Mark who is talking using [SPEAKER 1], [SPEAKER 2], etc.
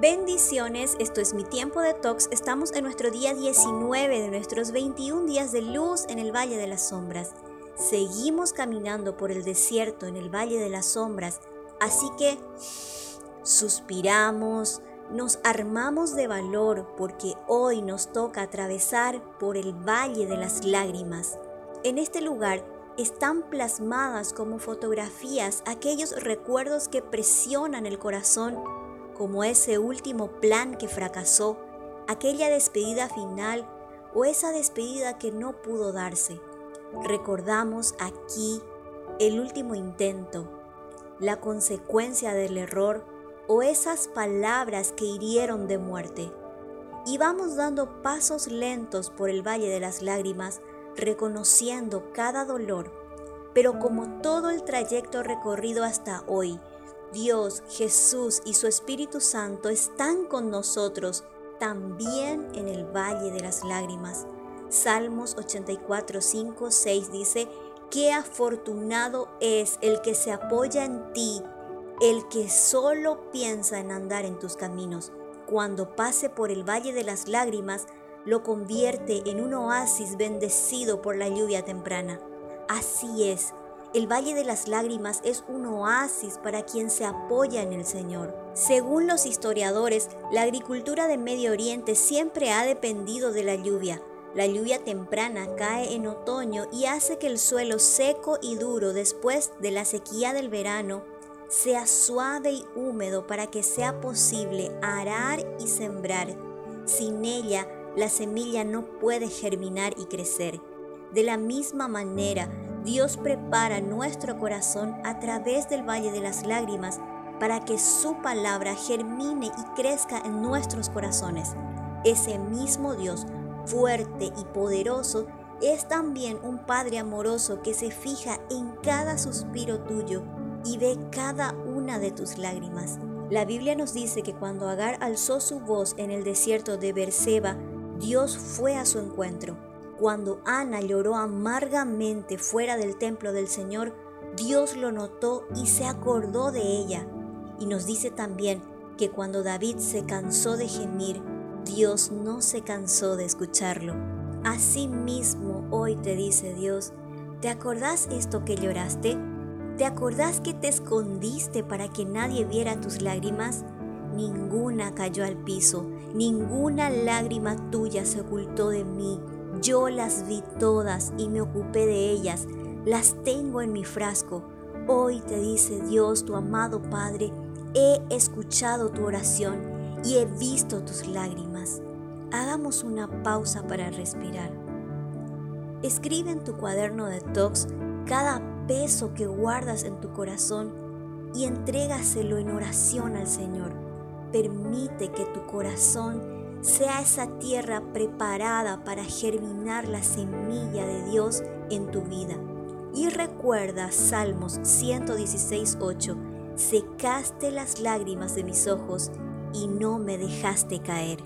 [SPEAKER 1] Bendiciones, esto es mi tiempo de tox. Estamos en nuestro día 19 de nuestros 21 días de luz en el Valle de las Sombras. Seguimos caminando por el desierto en el Valle de las Sombras, así que suspiramos, nos armamos de valor porque hoy nos toca atravesar por el Valle de las Lágrimas. En este lugar están plasmadas como fotografías aquellos recuerdos que presionan el corazón como ese último plan que fracasó, aquella despedida final o esa despedida que no pudo darse. Recordamos aquí el último intento, la consecuencia del error o esas palabras que hirieron de muerte. Y vamos dando pasos lentos por el Valle de las Lágrimas, reconociendo cada dolor, pero como todo el trayecto recorrido hasta hoy, Dios, Jesús y su Espíritu Santo están con nosotros también en el valle de las lágrimas. Salmos 84, 5, 6 dice, Qué afortunado es el que se apoya en ti, el que solo piensa en andar en tus caminos. Cuando pase por el valle de las lágrimas, lo convierte en un oasis bendecido por la lluvia temprana. Así es, el Valle de las Lágrimas es un oasis para quien se apoya en el Señor. Según los historiadores, la agricultura de Medio Oriente siempre ha dependido de la lluvia. La lluvia temprana cae en otoño y hace que el suelo seco y duro después de la sequía del verano sea suave y húmedo para que sea posible arar y sembrar. Sin ella, la semilla no puede germinar y crecer. De la misma manera, Dios prepara nuestro corazón a través del Valle de las Lágrimas para que su palabra germine y crezca en nuestros corazones. Ese mismo Dios, fuerte y poderoso, es también un Padre amoroso que se fija en cada suspiro tuyo y ve cada una de tus lágrimas. La Biblia nos dice que cuando Agar alzó su voz en el desierto de Berseba, Dios fue a su encuentro cuando Ana lloró amargamente fuera del templo del Señor, Dios lo notó y se acordó de ella. Y nos dice también que cuando David se cansó de gemir, Dios no se cansó de escucharlo. Asimismo, hoy te dice Dios, ¿te acordás esto que lloraste? ¿Te acordás que te escondiste para que nadie viera tus lágrimas? Ninguna cayó al piso, ninguna lágrima tuya se ocultó de mí yo las vi todas y me ocupé de ellas, las tengo en mi frasco. Hoy te dice Dios, tu amado Padre, he escuchado tu oración y he visto tus lágrimas. Hagamos una pausa para respirar. Escribe en tu cuaderno de tox cada peso que guardas en tu corazón y entrégaselo en oración al Señor. Permite que tu corazón sea esa tierra preparada para germinar la semilla de Dios en tu vida. Y recuerda Salmos 116.8, secaste las lágrimas de mis ojos y no me dejaste caer.